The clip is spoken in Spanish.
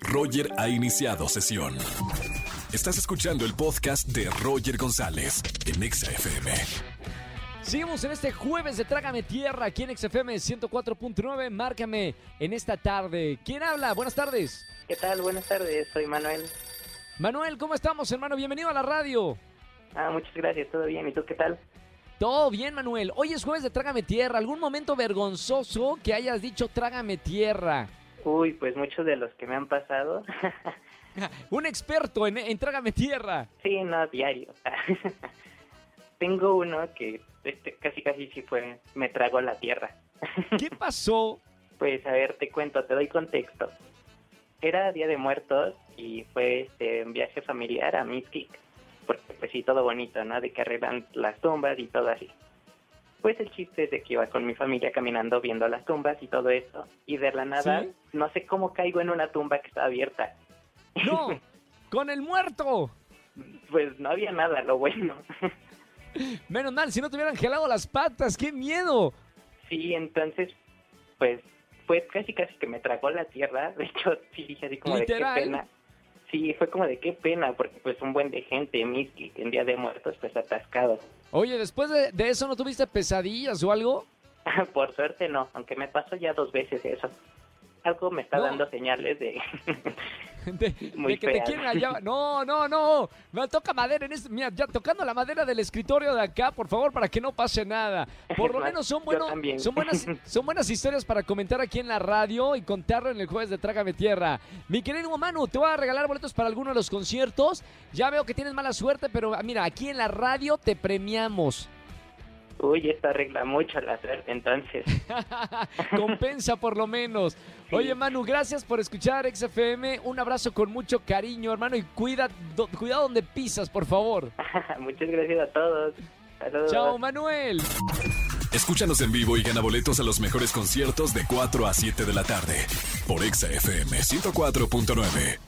Roger ha iniciado sesión. Estás escuchando el podcast de Roger González en Exa FM. Seguimos en este jueves de Trágame Tierra aquí en XFM 104.9. Márcame en esta tarde. ¿Quién habla? Buenas tardes. ¿Qué tal? Buenas tardes, soy Manuel. Manuel, ¿cómo estamos, hermano? Bienvenido a la radio. Ah, muchas gracias, todo bien. ¿Y tú qué tal? Todo bien, Manuel. Hoy es jueves de Trágame Tierra. ¿Algún momento vergonzoso que hayas dicho Trágame Tierra? Uy, pues muchos de los que me han pasado. Un experto en, en Trágame Tierra. sí, no, diario. Tengo uno que este, casi casi sí fue, me tragó la tierra. ¿Qué pasó? Pues a ver, te cuento, te doy contexto. Era Día de Muertos y fue este, un viaje familiar a Mixquic. Porque pues sí, todo bonito, ¿no? De que arreglan las tumbas y todo así. Pues el chiste es de que iba con mi familia caminando viendo las tumbas y todo eso. Y de la nada, ¿Sí? no sé cómo caigo en una tumba que estaba abierta. No, con el muerto. Pues no había nada, lo bueno. Menos mal, si no te hubieran gelado las patas, qué miedo. Sí, entonces, pues fue casi casi que me tragó la tierra. De hecho, sí dije así como Literal. de qué pena. Sí, fue como de qué pena, porque pues un buen de gente, Miski, en Día de Muertos, pues atascado. Oye, después de, de eso, ¿no tuviste pesadillas o algo? Por suerte no, aunque me pasó ya dos veces eso. Algo me está No. dando señales de... De, Muy de que te fea. quieren allá. No, no, no. Me toca madera en este. Mira, ya tocando la madera del escritorio de acá, por favor, para que no pase nada. Por lo menos son buenas, son buenas historias para comentar aquí en la radio y contarlo en el jueves de Trágame Tierra. Mi querido Manu, te voy a regalar boletos para alguno de los conciertos. Ya veo que tienes mala suerte, pero ah, mira, aquí en la radio te premiamos. Uy, esto arregla mucho la suerte, entonces. Compensa por lo menos. Oye, Manu, gracias por escuchar XFM. Un abrazo con mucho cariño, hermano, y cuida, do- cuidado donde pisas, por favor. Muchas gracias a todos. Saludos. Chao, Manuel. Escúchanos en vivo y gana boletos a los mejores conciertos de 4 a 7 de la tarde por Exa FM 104.9.